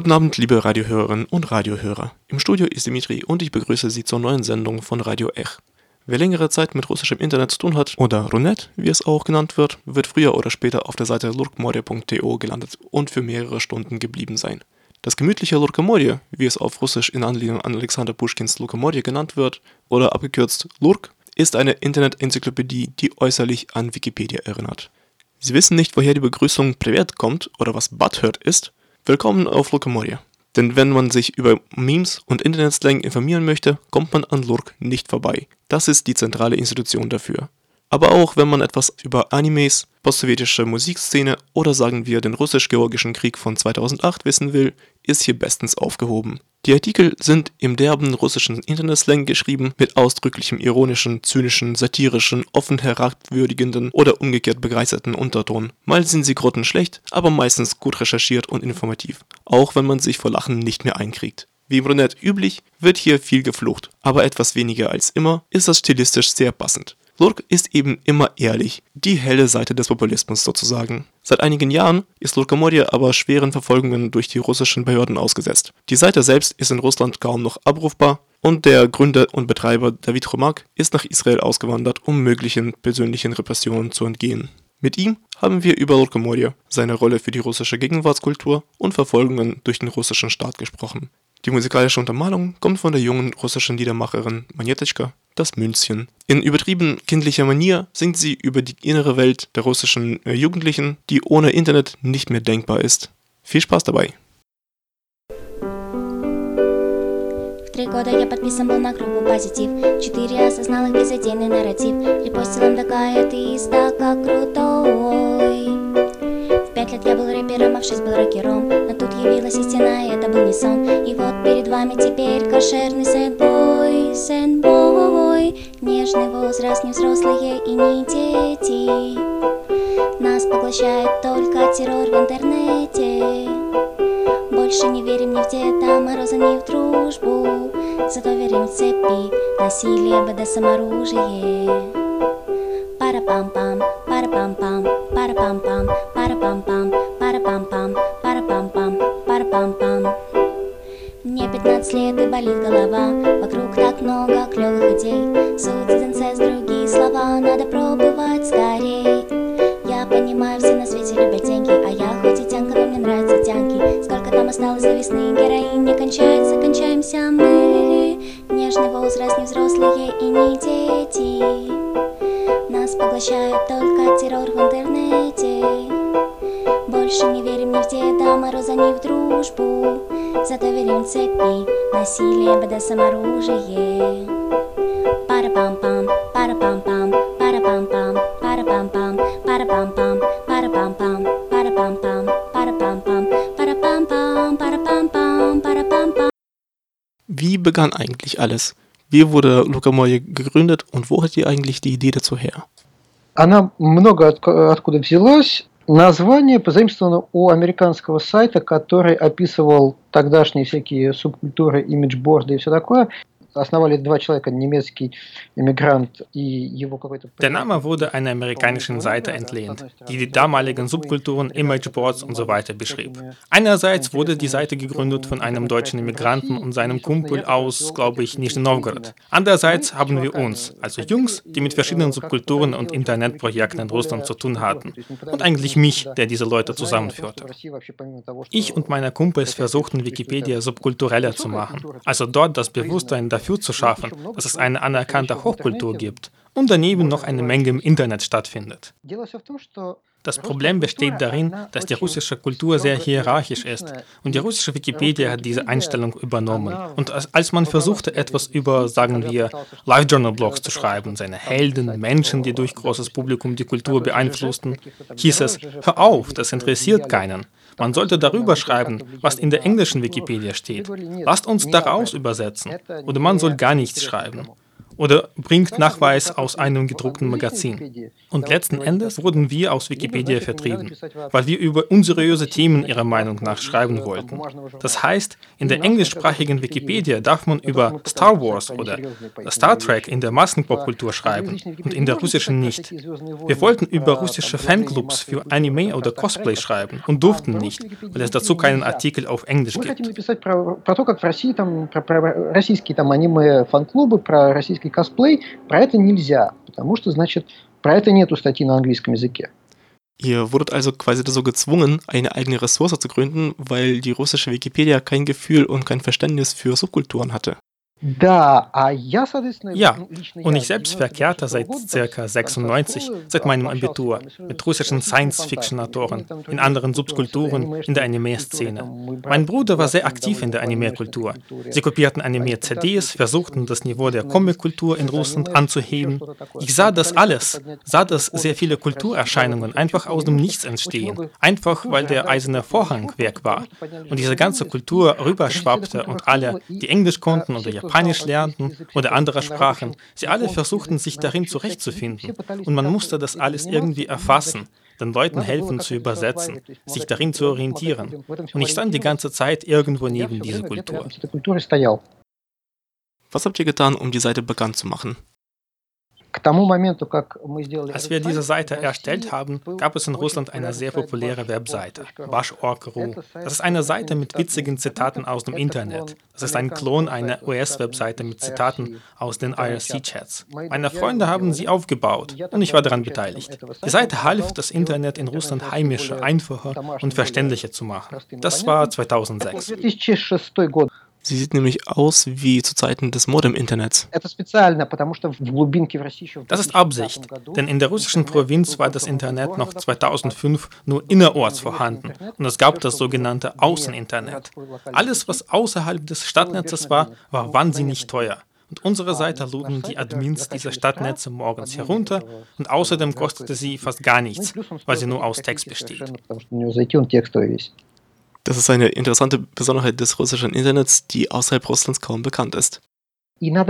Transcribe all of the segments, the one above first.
Guten Abend, liebe Radiohörerinnen und Radiohörer. Im Studio ist Dimitri und ich begrüße Sie zur neuen Sendung von Radio Ech. Wer längere Zeit mit russischem Internet zu tun hat, oder Runet, wie es auch genannt wird, wird früher oder später auf der Seite lurkmorje.to gelandet und für mehrere Stunden geblieben sein. Das gemütliche Lurkamorje, wie es auf Russisch in Anlehnung an Alexander Puschkins Lurkamorje genannt wird, oder abgekürzt Lurk, ist eine Internet-Enzyklopädie, die äußerlich an Wikipedia erinnert. Sie wissen nicht, woher die Begrüßung Privet kommt oder was Butthurt ist, Willkommen auf Lurkamoria. Denn wenn man sich über Memes und Internetslang informieren möchte, kommt man an Lurk nicht vorbei. Das ist die zentrale Institution dafür. Aber auch wenn man etwas über Animes, postsowjetische Musikszene oder sagen wir den russisch-georgischen Krieg von 2008 wissen will, ist hier bestens aufgehoben. Die Artikel sind im derben russischen Internetslang geschrieben, mit ausdrücklichem ironischen, zynischen, satirischen, offen herabwürdigenden oder umgekehrt begeisterten Unterton. Mal sind sie grottenschlecht, aber meistens gut recherchiert und informativ, auch wenn man sich vor Lachen nicht mehr einkriegt. Wie im Brunett üblich, wird hier viel geflucht, aber etwas weniger als immer ist das stilistisch sehr passend. Lurk ist eben immer ehrlich, die helle Seite des Populismus sozusagen. Seit einigen Jahren ist Lurkamorje aber schweren Verfolgungen durch die russischen Behörden ausgesetzt. Die Seite selbst ist in Russland kaum noch abrufbar und der Gründer und Betreiber David Romak ist nach Israel ausgewandert, um möglichen persönlichen Repressionen zu entgehen. Mit ihm haben wir über Lurkamorje, seine Rolle für die russische Gegenwartskultur und Verfolgungen durch den russischen Staat gesprochen. Die musikalische Untermalung kommt von der jungen russischen Liedermacherin Monetechka, das Münzchen. In übertrieben kindlicher Manier singt sie über die innere Welt der russischen äh, Jugendlichen, die ohne Internet nicht mehr denkbar ist. Viel Spaß dabei! Три года я подписан был на группу позитив Четыре осознал их безотдельный нарратив Репостил МДК, ты так крутой пять лет я был рэпером, а в шесть был рокером Но тут явилась истина, это был не сон. И вот перед вами теперь кошерный сэдбой Сэдбой Нежный возраст, не взрослые и не дети. Нас поглощает только террор в интернете. Больше не верим ни в Деда Мороза, ни в дружбу. Зато верим в цепи, насилие, БДСМ, оружие пара-пам-пам, болит голова. Вокруг так много клевых идей. Судит инцест, другие слова. Надо пробовать скорей. Я понимаю, все на свете любят деньги А я хоть и тянка, но мне нравятся тянки. Сколько там осталось до весны не кончается, кончаемся мы. Нежный возраст, не взрослые и не дети. Нас поглощает только террор в интернете. Больше не верим ни в Деда Мороза, ни в дружбу Зато верим в цепи, насилие, БДСМ, оружие Пара-пам-пам, пара-пам-пам, пара-пам-пам, пара-пам-пам, пара-пам-пам, пара-пам-пам, пара-пам-пам, пара-пам-пам, пара-пам-пам, пара-пам-пам, пара-пам-пам Wie begann eigentlich alles? Wie wurde Luca Moye gegründet und wo hat ihr eigentlich die Idee dazu her? Она много от, откуда взялась. Название позаимствовано у американского сайта, который описывал тогдашние всякие субкультуры, имиджборды и все такое. основали два человека, немецкий Immigrant и его какой-то... Der Name wurde einer amerikanischen Seite entlehnt, die die damaligen Subkulturen, Imageboards und so weiter beschrieb. Einerseits wurde die Seite gegründet von einem deutschen Immigranten und seinem Kumpel aus, glaube ich, Nizhny Novgorod. Andererseits haben wir uns, also Jungs, die mit verschiedenen Subkulturen und Internetprojekten in Russland zu tun hatten. Und eigentlich mich, der diese Leute zusammenführte. Ich und meine Kumpels versuchten Wikipedia subkultureller zu machen, also dort das Bewusstsein dafür zu schaffen, dass es eine anerkannte Hochkultur gibt und daneben noch eine Menge im Internet stattfindet. Das Problem besteht darin, dass die russische Kultur sehr hierarchisch ist und die russische Wikipedia hat diese Einstellung übernommen. Und als man versuchte, etwas über, sagen wir, Live-Journal-Blogs zu schreiben, seine Helden, Menschen, die durch großes Publikum die Kultur beeinflussten, hieß es, hör auf, das interessiert keinen. Man sollte darüber schreiben, was in der englischen Wikipedia steht. Lasst uns daraus übersetzen. Oder man soll gar nichts schreiben oder bringt Nachweis aus einem gedruckten Magazin. Und letzten Endes wurden wir aus Wikipedia vertrieben, weil wir über unseriöse Themen ihrer Meinung nach schreiben wollten. Das heißt, in der englischsprachigen Wikipedia darf man über Star Wars oder Star Trek in der Massenpopkultur schreiben und in der russischen nicht. Wir wollten über russische Fanclubs für Anime oder Cosplay schreiben und durften nicht, weil es dazu keinen Artikel auf Englisch gibt российский косплей, про это нельзя, потому что, значит, про это нету статьи на английском языке. Ihr wurdet also quasi so gezwungen, eine eigene Ressource zu gründen, weil die russische Wikipedia kein Gefühl und kein Verständnis für Subkulturen hatte. Ja, und ich selbst verkehrte seit ca. 96, seit meinem Abitur, mit russischen Science-Fiction-Autoren, in anderen Subkulturen, in der Anime-Szene. Mein Bruder war sehr aktiv in der Anime-Kultur. Sie kopierten Anime-CDs, versuchten das Niveau der Comic-Kultur in Russland anzuheben. Ich sah das alles, sah, dass sehr viele Kulturerscheinungen einfach aus dem Nichts entstehen, einfach weil der eiserne Vorhang weg war und diese ganze Kultur rüberschwappte und alle, die Englisch konnten oder Japanisch, Japanisch lernten oder andere Sprachen. Sie alle versuchten sich darin zurechtzufinden. Und man musste das alles irgendwie erfassen, den Leuten helfen zu übersetzen, sich darin zu orientieren. Und ich stand die ganze Zeit irgendwo neben dieser Kultur. Was habt ihr getan, um die Seite bekannt zu machen? Als wir diese Seite erstellt haben, gab es in Russland eine sehr populäre Webseite, Bash.org.ru. Das ist eine Seite mit witzigen Zitaten aus dem Internet. Das ist ein Klon einer US-Webseite mit Zitaten aus den IRC-Chats. Meine Freunde haben sie aufgebaut und ich war daran beteiligt. Die Seite half, das Internet in Russland heimischer, einfacher und verständlicher zu machen. Das war 2006. Sie sieht nämlich aus wie zu Zeiten des Modem-Internets. Das ist Absicht, denn in der russischen Provinz war das Internet noch 2005 nur innerorts vorhanden und es gab das sogenannte Außeninternet. Alles, was außerhalb des Stadtnetzes war, war wahnsinnig teuer. Und unsere Seite luden die Admins dieser Stadtnetze morgens herunter und außerdem kostete sie fast gar nichts, weil sie nur aus Text besteht. Das ist eine interessante Besonderheit des russischen Internets, die außerhalb Russlands kaum bekannt ist. Ja,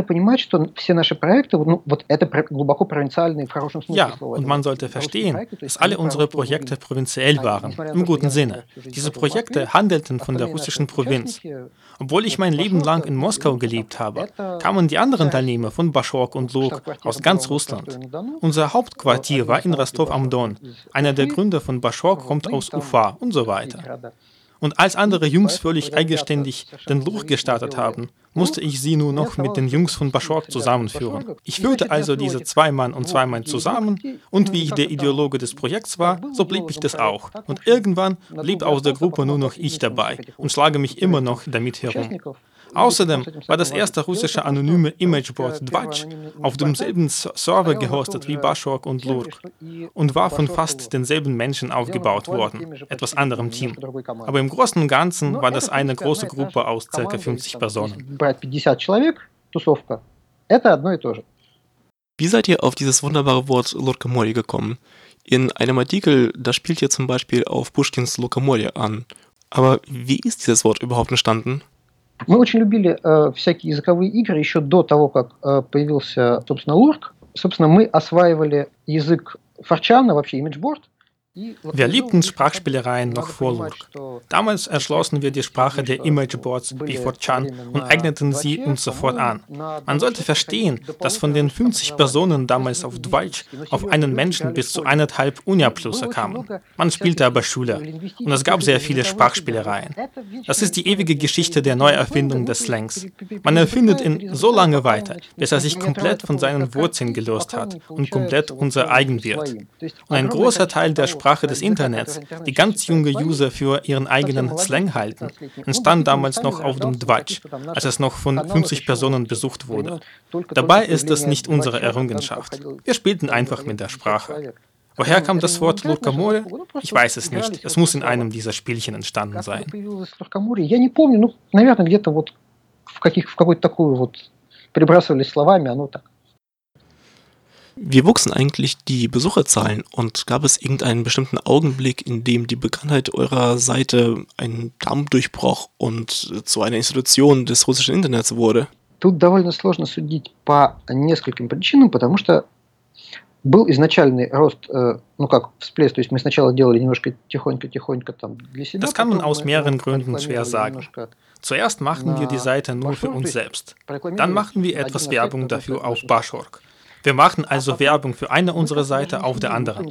und man sollte verstehen, dass alle unsere Projekte provinziell waren, im guten Sinne. Diese Projekte handelten von der russischen Provinz. Obwohl ich mein Leben lang in Moskau gelebt habe, kamen die anderen Teilnehmer von Bashok und Luk aus ganz Russland. Unser Hauptquartier war in Rostov am Don. Einer der Gründer von Bashok kommt aus Ufa und so weiter. Und als andere Jungs völlig eigenständig den Luch gestartet haben, musste ich sie nur noch mit den Jungs von Bashork zusammenführen. Ich führte also diese zwei Mann und zwei Mann zusammen und wie ich der Ideologe des Projekts war, so blieb ich das auch. Und irgendwann blieb aus der Gruppe nur noch ich dabei und schlage mich immer noch damit herum. Außerdem war das erste russische anonyme Imageboard Dvatch auf demselben Server gehostet wie Bashok und Lurk und war von fast denselben Menschen aufgebaut worden, etwas anderem Team. Aber im Großen und Ganzen war das eine große Gruppe aus ca. 50 Personen. Wie seid ihr auf dieses wunderbare Wort Lurkamori gekommen? In einem Artikel, da spielt ihr zum Beispiel auf Pushkins Lokamori an. Aber wie ist dieses Wort überhaupt entstanden? Мы очень любили э, всякие языковые игры еще до того, как э, появился, собственно, Лурк. Собственно, мы осваивали язык Форчана, вообще имиджборд, Wir liebten Sprachspielereien noch vor Lurk. Damals erschlossen wir die Sprache der Imageboards wie 4chan und eigneten sie uns sofort an. Man sollte verstehen, dass von den 50 Personen damals auf Deutsch auf einen Menschen bis zu eineinhalb Unia-Plusse kamen. Man spielte aber Schüler und es gab sehr viele Sprachspielereien. Das ist die ewige Geschichte der Neuerfindung des Slangs. Man erfindet ihn so lange weiter, bis er sich komplett von seinen Wurzeln gelöst hat und komplett unser eigen wird. Und ein großer Teil der Sprache des Internets, die ganz junge User für ihren eigenen Slang halten, entstand damals noch auf dem Dwatch, als es noch von 50 Personen besucht wurde. Dabei ist das nicht unsere Errungenschaft. Wir spielten einfach mit der Sprache. Woher kam das Wort Lurkamore? Ich weiß es nicht. Es muss in einem dieser Spielchen entstanden sein. Wie wuchsen eigentlich die Besucherzahlen und gab es irgendeinen bestimmten Augenblick, in dem die Bekanntheit eurer Seite einen Damm durchbroch und zu einer Institution des russischen Internets wurde? Тут довольно сложно судить по нескольким причинам, потому что был изначальный рост, ну как всплеск, то есть мы сначала делали немножко тихонько-тихонько там для себя. Das kann man aus mehreren Gründen schwer sagen. Zuerst machten wir die Seite nur für uns selbst. Dann machten wir etwas Werbung dafür auf Bashorg. Wir machten also Werbung für eine unserer Seite auf der anderen.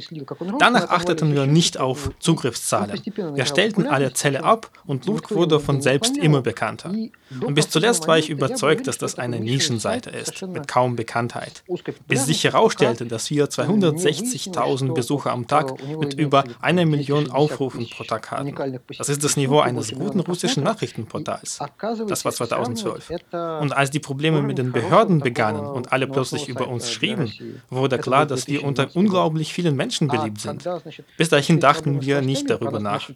Danach achteten wir nicht auf Zugriffszahlen. Wir stellten alle Zelle ab und Luft wurde von selbst immer bekannter. Und bis zuletzt war ich überzeugt, dass das eine Nischenseite ist, mit kaum Bekanntheit. Bis sich herausstellte, dass wir 260.000 Besucher am Tag mit über einer Million Aufrufen pro Tag hatten. Das ist das Niveau eines guten russischen Nachrichtenportals. Das war 2012. Und als die Probleme mit den Behörden begannen und alle plötzlich über uns geschrieben, wurde klar, dass wir unter unglaublich vielen Menschen beliebt sind. Bis dahin dachten wir nicht darüber nach.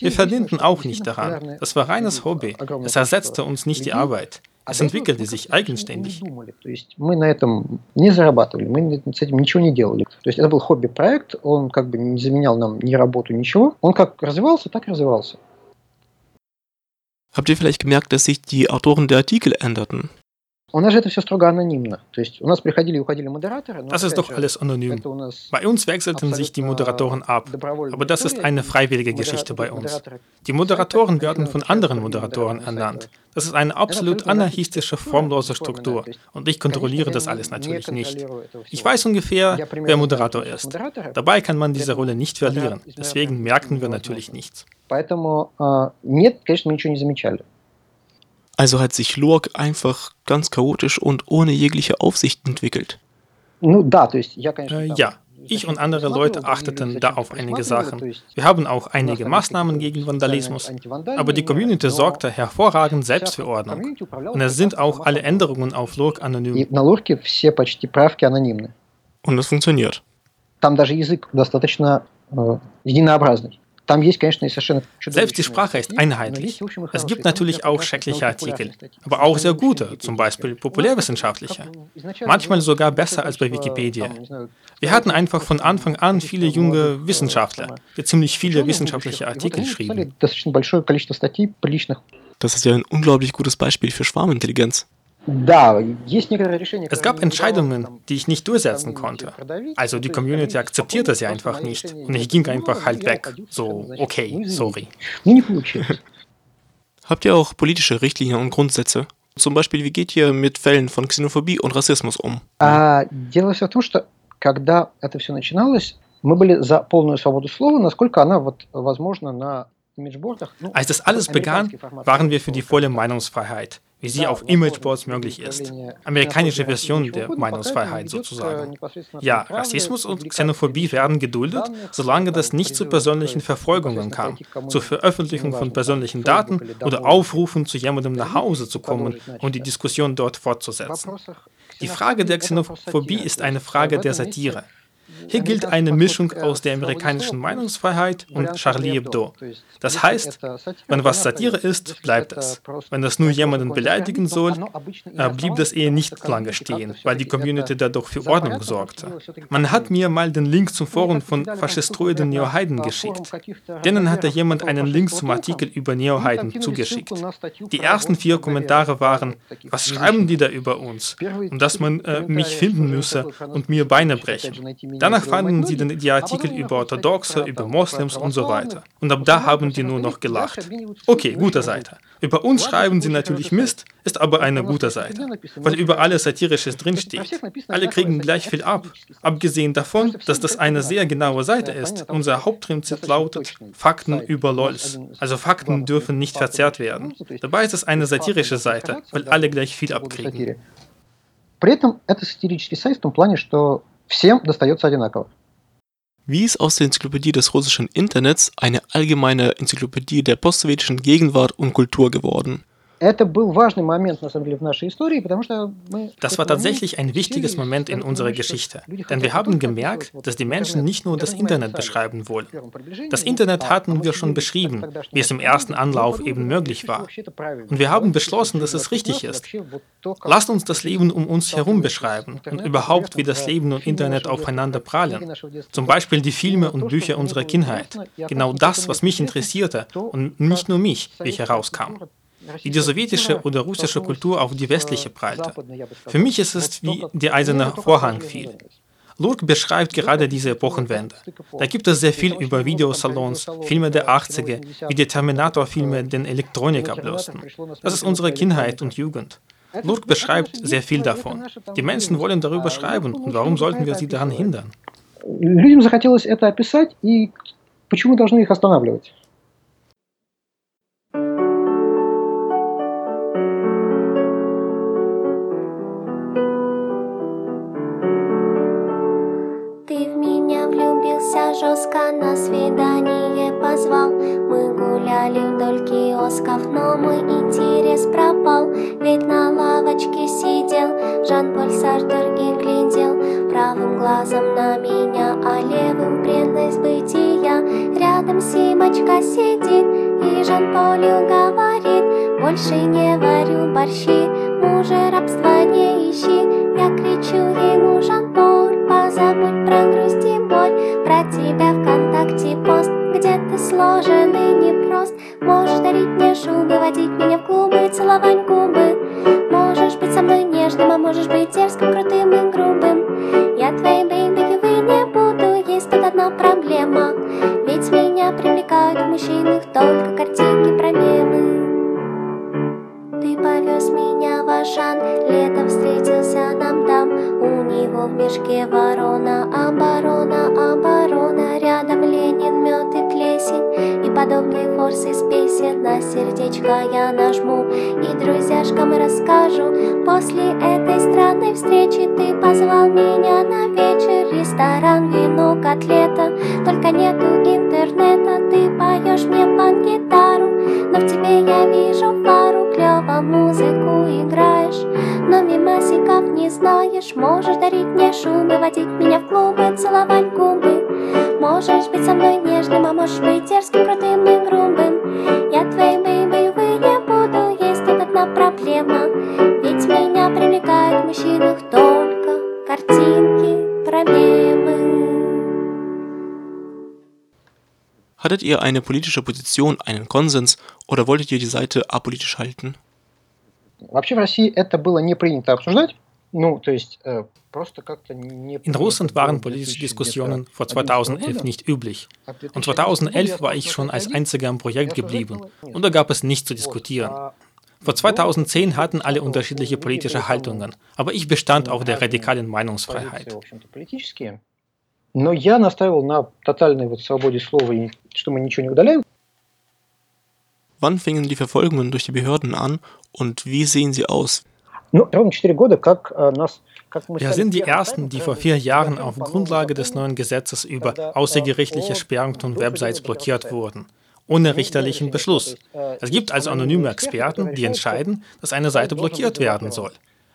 Wir verdienten auch nicht daran. Das war reines Hobby. Es ersetzte uns nicht die Arbeit. Es entwickelte sich eigenständig. Мы на этом не зарабатывали, мы с этим ничего не делали. То есть это был хобби-проект, он как бы не заменял нам ни работу, ничего. Он как развивался, так и развивался. Habt ihr vielleicht gemerkt, dass sich die Autoren der Artikel änderten? У нас же это все строго анонимно. То есть у нас приходили и уходили модераторы. Das ist doch alles anonym. Bei uns wechselten sich die Moderatoren ab. Aber das ist eine freiwillige Geschichte bei uns. Die Moderatoren werden von anderen Moderatoren ernannt. Das ist eine absolut anarchistische, formlose Struktur. Und ich kontrolliere das alles natürlich nicht. Ich weiß ungefähr, wer Moderator ist. Dabei kann man diese Rolle nicht verlieren. Deswegen merken wir natürlich nichts. Поэтому нет, конечно, мы ничего не замечали. Also hat sich Lurk einfach ganz chaotisch und ohne jegliche Aufsicht entwickelt. Äh, ja, ich und andere Leute achteten da auf einige Sachen. Wir haben auch einige Maßnahmen gegen Vandalismus, aber die Community sorgte hervorragend selbst für Ordnung. Und es sind auch alle Änderungen auf Lurk anonym. Und es funktioniert. Там даже язык достаточно äh, единообразный. Selbst die Sprache ist einheitlich. Es gibt natürlich auch schreckliche Artikel, aber auch sehr gute, zum Beispiel populärwissenschaftliche. Manchmal sogar besser als bei Wikipedia. Wir hatten einfach von Anfang an viele junge Wissenschaftler, die ziemlich viele wissenschaftliche Artikel schrieben. Das ist ja ein unglaublich gutes Beispiel für Schwarmintelligenz. Es gab Entscheidungen, die ich nicht durchsetzen konnte. Also die Community akzeptierte sie einfach nicht und ich ging einfach halt weg. So, okay, sorry. Habt ihr auch politische Richtlinien und Grundsätze? Zum Beispiel, wie geht ihr mit Fällen von Xenophobie und Rassismus um? Дело все в том, что когда это все начиналось, мы были за полную свободу слова, насколько она вот возможна на Als das alles begann, waren wir für die volle Meinungsfreiheit wie sie auf Imageboards möglich ist. Amerikanische Version der Meinungsfreiheit sozusagen. Ja, Rassismus und Xenophobie werden geduldet, solange das nicht zu persönlichen Verfolgungen kam, zur Veröffentlichung von persönlichen Daten oder Aufrufen, zu jemandem nach Hause zu kommen und die Diskussion dort fortzusetzen. Die Frage der Xenophobie ist eine Frage der Satire. Hier gilt eine Mischung aus der amerikanischen Meinungsfreiheit und Charlie Hebdo. Das heißt, wenn was Satire ist, bleibt es. Wenn das nur jemanden beleidigen soll, äh, blieb das eher nicht lange stehen, weil die Community dadurch für Ordnung sorgte. Man hat mir mal den Link zum Forum von faschistoiden Neoheiden geschickt. Denen hatte jemand einen Link zum Artikel über Neoheiden zugeschickt. Die ersten vier Kommentare waren, was schreiben die da über uns? Und dass man äh, mich finden müsse und mir Beine brechen. Danach fanden sie den, die Artikel über Orthodoxe, über Moslems und so weiter. Und ab da haben die nur noch gelacht. Okay, gute Seite. Über uns schreiben sie natürlich Mist, ist aber eine gute Seite, weil über alles Satirisches drinsteht. Alle kriegen gleich viel ab. Abgesehen davon, dass das eine sehr genaue Seite ist, unser Hauptprinzip lautet Fakten über LOLs. Also Fakten dürfen nicht verzerrt werden. Dabei ist es eine satirische Seite, weil alle gleich viel abkriegen. При этом это сатирический сайт в том плане, что всем достается одинаково. Wie ist aus der Enzyklopädie des russischen Internets eine allgemeine Enzyklopädie der postsowjetischen Gegenwart und Kultur geworden? das war tatsächlich ein wichtiges Moment in unserer Geschichte, denn wir haben gemerkt, dass die Menschen nicht nur das Internet beschreiben wollen. Das Internet hatten wir schon beschrieben, wie es im ersten Anlauf eben möglich war. Und wir haben beschlossen, dass es richtig ist. Lasst uns das Leben um uns herum beschreiben und überhaupt, wie das Leben und Internet aufeinander prallen. Zum Beispiel die Filme und Bücher unserer Kindheit. Genau das, was mich interessierte und nicht nur mich, wie ich herauskam wie die sowjetische oder russische Kultur auf die westliche prallte. Für mich ist es wie der eiserne Vorhang fiel. Lurk beschreibt gerade diese Epochenwende. Da gibt es sehr viel über Videosalons, Filme der 80er, wie die Terminator-Filme den Elektronik ablösten. Das ist unsere Kindheit und Jugend. Lurk beschreibt sehr viel davon. Die Menschen wollen darüber schreiben und warum sollten wir sie daran hindern? Людям захотелось это описать, и почему должны их останавливать? Жестко на свидание позвал. Мы гуляли вдоль киосков, но мой интерес пропал. Ведь на лавочке сидел Жан-Поль Сартер и глядел. Правым глазом на меня, а левым преданность бытия Рядом Симочка сидит и Жан-Полю говорит. Больше не варю борщи, мужа рабства не ищи Я кричу ему, Жан-Поль, позабудь про тебя ВКонтакте пост Где ты сложен и непрост. Можешь дарить мне шубы, водить меня в клубы Целовать губы. Можешь быть со мной нежным, а можешь быть дерзким, крутым и грубым. Я твоей бэйби, не буду, есть тут одна проблема. Ведь меня привлекают в мужчинах только картинки про мемы. Ты повез меня в Ашан, летом встретился нам там. У него в мешке ворона, оборона, оборона подобные форсы из песен На сердечко я нажму И друзьяшкам расскажу. После этой странной встречи Ты позвал меня на вечер. Ресторан, вино, котлета Только нету интернета. Ты поешь мне под-гитару Но в тебе я вижу пару. Клёво по музыку играешь Но мимасиков не знаешь. Можешь дарить мне шубы, водить меня в клубы Целовать губы. Можешь быть со мной нежным, а можешь быть дерзким, крутым и грубым. Я твоей бэйбой, вы не буду, есть тут одна проблема. Ведь меня привлекают в мужчинах только картинки, проблемы Hattet ihr eine politische Position, einen Konsens oder wolltet ihr die Seite apolitisch halten? Вообще в России это было не принято обсуждать. Ну, то есть In Russland waren politische Diskussionen vor 2011 nicht üblich. Und 2011 war ich schon als einziger am Projekt geblieben und da gab es nichts zu diskutieren. Vor 2010 hatten alle unterschiedliche politische Haltungen, aber ich bestand auf der radikalen Meinungsfreiheit. Но я настаивал на тотальной вот свободе слова и что мы ничего не удаляем. Wann fingen die Verfolgungen durch die Behörden an und wie sehen sie aus? Wir sind die Ersten, die vor vier Jahren auf Grundlage des neuen Gesetzes über außergerichtliche Sperrung von Websites blockiert wurden, ohne richterlichen Beschluss. Es gibt also anonyme Experten, die entscheiden, dass eine Seite blockiert werden soll.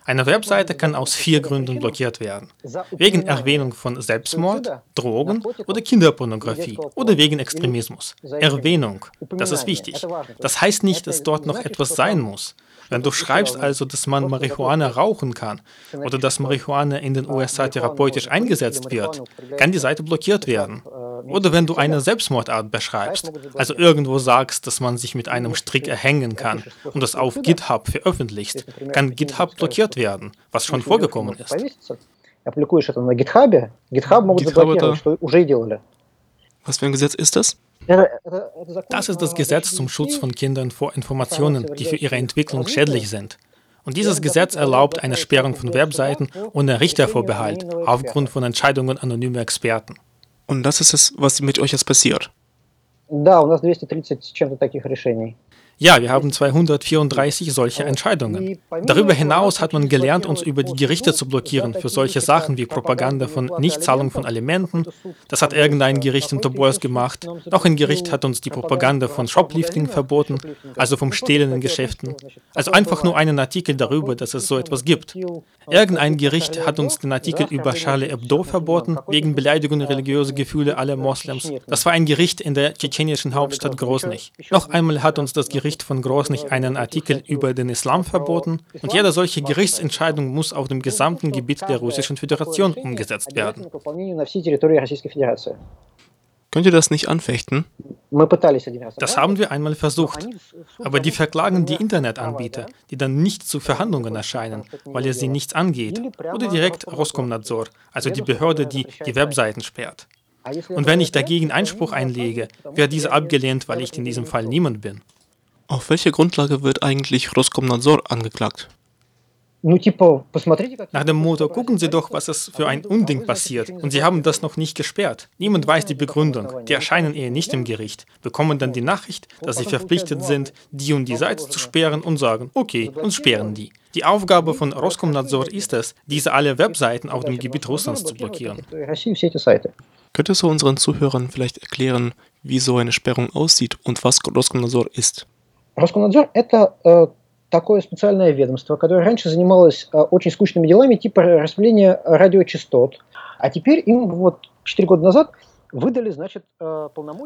Eine Webseite kann aus vier Gründen blockiert werden. Wegen Erwähnung von Selbstmord, Drogen oder Kinderpornografie oder wegen Extremismus. Erwähnung, das ist wichtig. Das heißt nicht, dass dort noch etwas sein muss. Wenn du schreibst also, dass man Marihuana rauchen kann oder dass Marihuana in den USA therapeutisch eingesetzt wird, kann die Seite blockiert werden. Oder wenn du eine Selbstmordart beschreibst, also irgendwo sagst, dass man sich mit einem Strick erhängen kann und das auf GitHub veröffentlichst, kann GitHub blockiert werden, was schon vorgekommen ist. Was für ein Gesetz ist das? Das ist das Gesetz zum Schutz von Kindern vor Informationen, die für ihre Entwicklung schädlich sind. Und dieses Gesetz erlaubt eine Sperrung von Webseiten ohne Richtervorbehalt aufgrund von Entscheidungen anonymer Experten. Und das ist es, was mit euch jetzt passiert. Ja, wir haben 234 solche Entscheidungen. Darüber hinaus hat man gelernt, uns über die Gerichte zu blockieren für solche Sachen wie Propaganda von Nichtzahlung von Alimenten. Das hat irgendein Gericht in Tobolsk gemacht. Noch ein Gericht hat uns die Propaganda von Shoplifting verboten, also vom Stehlen in Geschäften. Also einfach nur einen Artikel darüber, dass es so etwas gibt. Irgendein Gericht hat uns den Artikel über Charlie Hebdo verboten, wegen Beleidigung religiöser Gefühle aller Moslems. Das war ein Gericht in der tschetschenischen Hauptstadt Grozny. Noch einmal hat uns das Gericht Gericht von Grozny einen Artikel über den Islam verboten und jede solche Gerichtsentscheidung muss auf dem gesamten Gebiet der Russischen Föderation umgesetzt werden. Könnt ihr das nicht anfechten? Das haben wir einmal versucht. Aber die verklagen die Internetanbieter, die dann nicht zu Verhandlungen erscheinen, weil es sie nichts angeht. Oder direkt Roskomnadzor, also die Behörde, die die Webseiten sperrt. Und wenn ich dagegen Einspruch einlege, wird dieser abgelehnt, weil ich in diesem Fall niemand bin. Auf welcher Grundlage wird eigentlich Roskomnadzor angeklagt? Nach dem Motto, gucken Sie doch, was es für ein Unding passiert. Und Sie haben das noch nicht gesperrt. Niemand weiß die Begründung. Die erscheinen eher nicht im Gericht, bekommen dann die Nachricht, dass sie verpflichtet sind, die und die Seite zu sperren und sagen, okay, und sperren die. Die Aufgabe von Roskomnadzor ist es, diese alle Webseiten auf dem Gebiet Russlands zu blockieren. Könntest du unseren Zuhörern vielleicht erklären, wie so eine Sperrung aussieht und was Roskomnadzor ist? Роскомнадзор – это э, такое специальное ведомство, которое раньше занималось э, очень скучными делами типа распределения радиочастот, а теперь им вот 4 года назад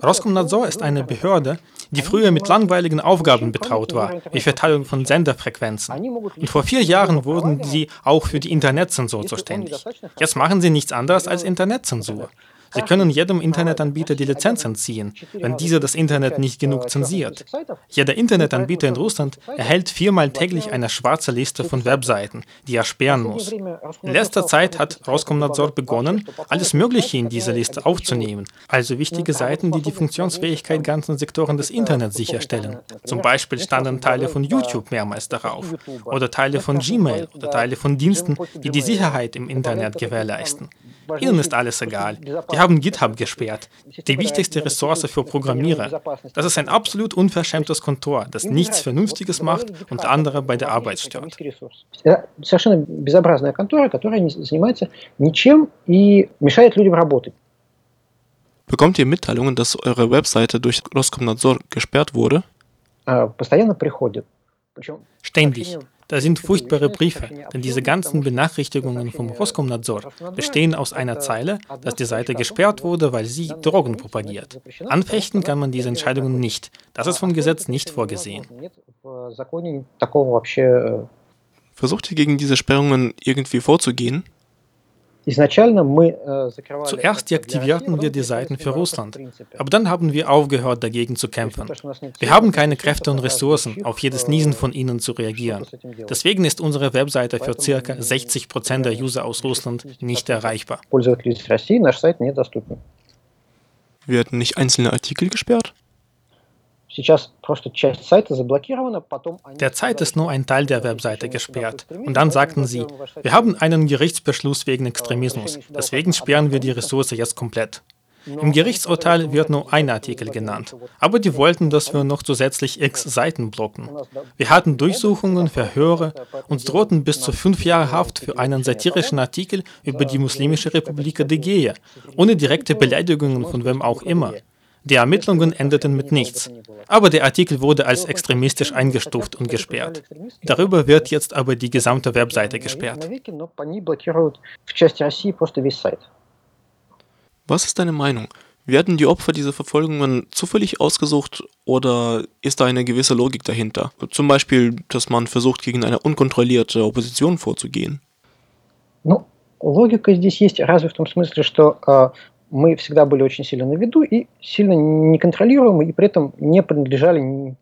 Roskomnadzor ist eine Behörde, die früher mit langweiligen Aufgaben betraut war, wie Verteilung von Senderfrequenzen. Und vor vier Jahren wurden sie auch für die Internetzensur zuständig. Jetzt machen sie nichts anderes als Internetzensur. Sie können jedem Internetanbieter die Lizenz entziehen, wenn dieser das Internet nicht genug zensiert. Jeder Internetanbieter in Russland erhält viermal täglich eine schwarze Liste von Webseiten, die er sperren muss. In letzter Zeit hat Roskomnadzor begonnen, alles Mögliche in diese Liste aufzunehmen, also wichtige Seiten, die die Funktionsfähigkeit ganzen Sektoren des Internets sicherstellen. Zum Beispiel standen Teile von YouTube mehrmals darauf, oder Teile von Gmail oder Teile von Diensten, die die Sicherheit im Internet gewährleisten. Ihnen ist alles egal. Die haben GitHub gesperrt, die wichtigste Ressource für Programmierer. Das ist ein absolut unverschämtes Kontor, das nichts Vernünftiges macht und andere bei der Arbeit stört. Совершенно безобразная контора, которая не занимается ничем и мешает людям работать. Bekommt ihr Mitteilungen, dass eure Webseite durch Roskomnadzor gesperrt wurde? Постоянно приходят. Ständig. Da sind furchtbare Briefe, denn diese ganzen Benachrichtigungen vom Roskomnadzor bestehen aus einer Zeile, dass die Seite gesperrt wurde, weil sie Drogen propagiert. Anfechten kann man diese Entscheidungen nicht. Das ist vom Gesetz nicht vorgesehen. Versucht ihr gegen diese Sperrungen irgendwie vorzugehen? Э, Zuerst deaktivierten wir die Seiten für Russland, aber dann haben wir aufgehört, dagegen zu kämpfen. Wir haben keine Kräfte und Ressourcen, auf jedes Niesen von ihnen zu reagieren. Deswegen ist unsere Webseite für ca. 60 Prozent der User aus Russland nicht erreichbar. Werden nicht einzelne Artikel gesperrt? Derzeit ist nur ein Teil der Webseite gesperrt. Und dann sagten sie, wir haben einen Gerichtsbeschluss wegen Extremismus, deswegen sperren wir die Ressource jetzt komplett. Im Gerichtsurteil wird nur ein Artikel genannt, aber die wollten, dass wir noch zusätzlich x Seiten blocken. Wir hatten Durchsuchungen, Verhöre, uns drohten bis zu fünf Jahre Haft für einen satirischen Artikel über die Muslimische Republik Adygea, ohne direkte Beleidigungen von wem auch immer. Die Ermittlungen endeten mit nichts, aber der Artikel wurde als extremistisch eingestuft und gesperrt. Darüber wird jetzt aber die gesamte Webseite gesperrt. Was ist deine Meinung? Werden die Opfer dieser Verfolgungen zufällig ausgesucht oder ist da eine gewisse Logik dahinter? Zum Beispiel, dass man versucht, gegen eine unkontrollierte Opposition vorzugehen. Ну, логика здесь есть разве в том смысле, что мы всегда были очень сильно на виду и сильно неконтролируемы, и при этом не принадлежали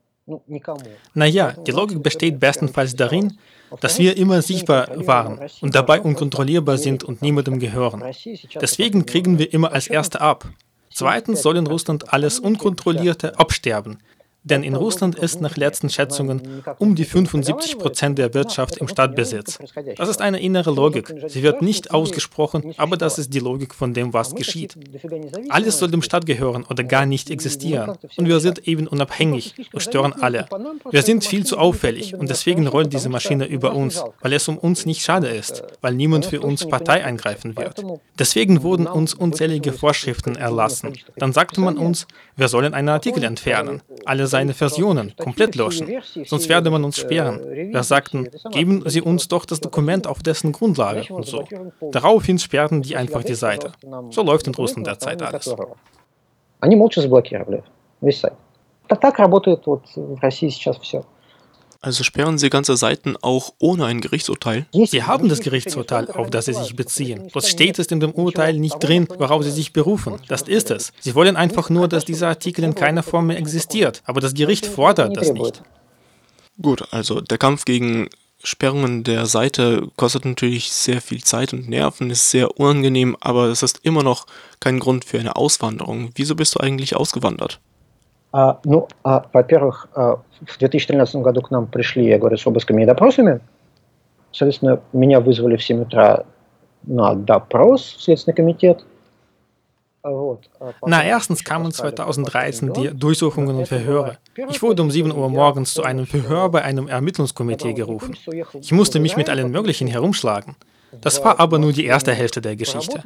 Naja, die Logik besteht bestenfalls darin, dass wir immer sichtbar waren und dabei unkontrollierbar sind und niemandem gehören. Deswegen kriegen wir immer als Erste ab. Zweitens soll in Russland alles Unkontrollierte absterben. denn in Russland ist nach letzten Schätzungen um die 75 Prozent der Wirtschaft im Stadtbesitz. Das ist eine innere Logik. Sie wird nicht ausgesprochen, aber das ist die Logik von dem, was geschieht. Alles soll dem Staat gehören oder gar nicht existieren. Und wir sind eben unabhängig und stören alle. Wir sind viel zu auffällig und deswegen rollt diese Maschine über uns, weil es um uns nicht schade ist, weil niemand für uns Partei eingreifen wird. Deswegen wurden uns unzählige Vorschriften erlassen. Dann sagte man uns, wir sollen einen Artikel entfernen, alle seine Versionen komplett löschen, sonst werde man uns sperren. Wir sagten, geben Sie uns doch das Dokument auf dessen Grundlage und so. Daraufhin sperrten die einfach die Seite. So läuft in Russland derzeit alles. Они молча заблокировали весь сайт. Так работает вот в России сейчас все. Also sperren Sie ganze Seiten auch ohne ein Gerichtsurteil? Sie haben das Gerichtsurteil, auf das Sie sich beziehen. Bloß steht es in dem Urteil nicht drin, worauf Sie sich berufen. Das ist es. Sie wollen einfach nur, dass dieser Artikel in keiner Form mehr existiert. Aber das Gericht fordert das nicht. Gut, also der Kampf gegen Sperrungen der Seite kostet natürlich sehr viel Zeit und Nerven, ist sehr unangenehm, aber es ist immer noch kein Grund für eine Auswanderung. Wieso bist du eigentlich ausgewandert? А, ну, а, во-первых, а, в 2013 году к нам пришли, я говорю, с обысками и допросами. Соответственно, меня вызвали в 7 утра на допрос в Следственный комитет. Na, erstens kamen 2013 die Durchsuchungen und Verhöre. Ich wurde um 7 Uhr morgens zu einem Verhör bei einem Ermittlungskomitee gerufen. Ich musste mich mit allen möglichen herumschlagen. Das war aber nur die erste Hälfte der Geschichte.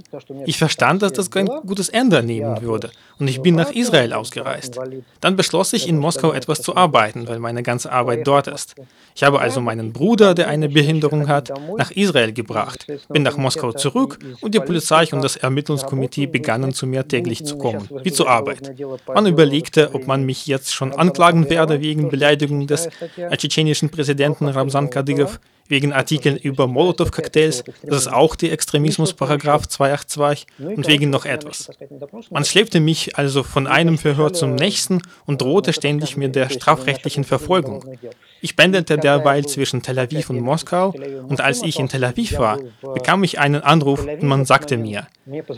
Ich verstand, dass das kein gutes Ende nehmen würde und ich bin nach Israel ausgereist. Dann beschloss ich, in Moskau etwas zu arbeiten, weil meine ganze Arbeit dort ist. Ich habe also meinen Bruder, der eine Behinderung hat, nach Israel gebracht, bin nach Moskau zurück und die Polizei und das Ermittlungskomitee begannen zu mir täglich zu kommen, wie zur Arbeit. Man überlegte, ob man mich jetzt schon anklagen werde wegen Beleidigung des tschetschenischen Präsidenten Ramzan Kadyrov wegen Artikeln über Molotow-Cocktails, das ist auch der Extremismus-Paragraph 282 und wegen noch etwas. Man schleppte mich also von einem Verhör zum nächsten und drohte ständig mit der strafrechtlichen Verfolgung. Ich pendelte derweil zwischen Tel Aviv und Moskau und als ich in Tel Aviv war, bekam ich einen Anruf und man sagte mir,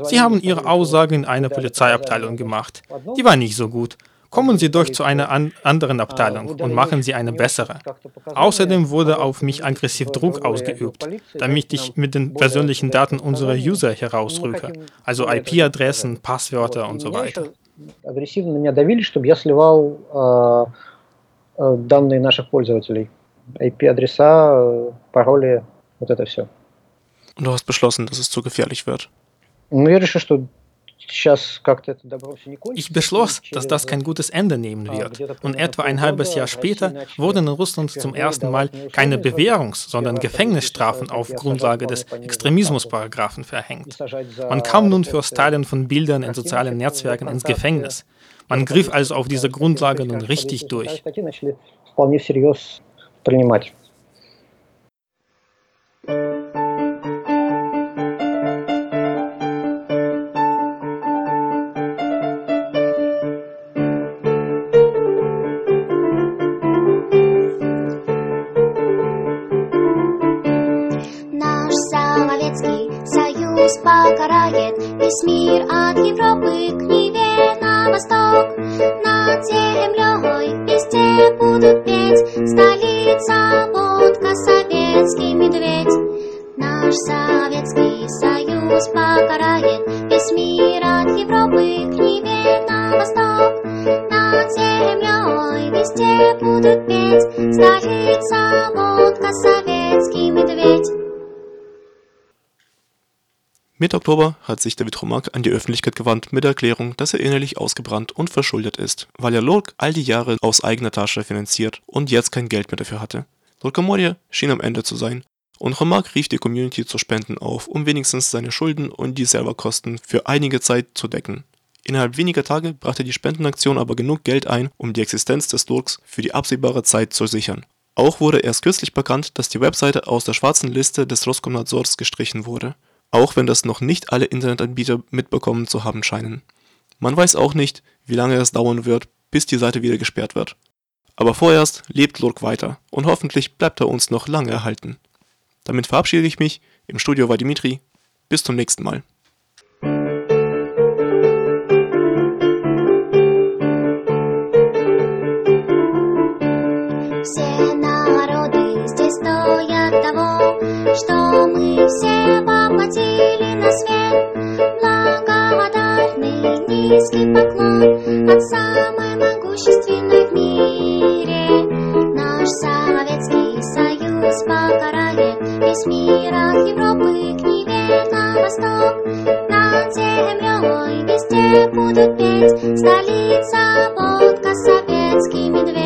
Sie haben Ihre Aussage in einer Polizeiabteilung gemacht. Die war nicht so gut Kommen Sie doch zu einer an anderen Abteilung und machen Sie eine bessere. Außerdem wurde auf mich aggressiv Druck ausgeübt, damit ich mit den persönlichen Daten unserer User herausrücke, also IP-Adressen, Passwörter und so weiter. Агрессивно на меня давили, чтобы я сливал э, э, данные наших пользователей. IP-адреса, э, пароли, вот это все. Und du hast beschlossen, dass es zu gefährlich wird. Ну, я решил, что ich beschloss, dass das kein gutes Ende nehmen wird. Und etwa ein halbes Jahr später wurden in Russland zum ersten Mal keine Bewährungs-, sondern Gefängnisstrafen auf Grundlage des Extremismusparagraphen verhängt. Man kam nun für Teilen von Bildern in sozialen Netzwerken ins Gefängnis. Man griff also auf diese Grundlage nun richtig durch. Покарает весь мир от Европы к Неве на восток. Над землей везде будут петь столица, водка, советский медведь. Наш Советский Союз покарает весь мир от Европы к Неве на восток. Над землей везде будут Mitte Oktober hat sich David Romak an die Öffentlichkeit gewandt mit der Erklärung, dass er innerlich ausgebrannt und verschuldet ist, weil er Lurk all die Jahre aus eigener Tasche finanziert und jetzt kein Geld mehr dafür hatte. Lurkamorje schien am Ende zu sein und Romak rief die Community zu Spenden auf, um wenigstens seine Schulden und die Serverkosten für einige Zeit zu decken. Innerhalb weniger Tage brachte die Spendenaktion aber genug Geld ein, um die Existenz des Lurks für die absehbare Zeit zu sichern. Auch wurde erst kürzlich bekannt, dass die Webseite aus der schwarzen Liste des Roskomnadzors gestrichen wurde auch wenn das noch nicht alle Internetanbieter mitbekommen zu haben scheinen. Man weiß auch nicht, wie lange es dauern wird, bis die Seite wieder gesperrt wird. Aber vorerst lebt Lurk weiter und hoffentlich bleibt er uns noch lange erhalten. Damit verabschiede ich mich. Im Studio war Dimitri. Bis zum nächsten Mal. Мы все воплотили на свет. Благодарный низкий поклон От самой могущественной в мире. Наш Советский Союз покарает Весь мир от Европы к Неве на восток. Над землей везде будут петь Столица, водка, советский медведь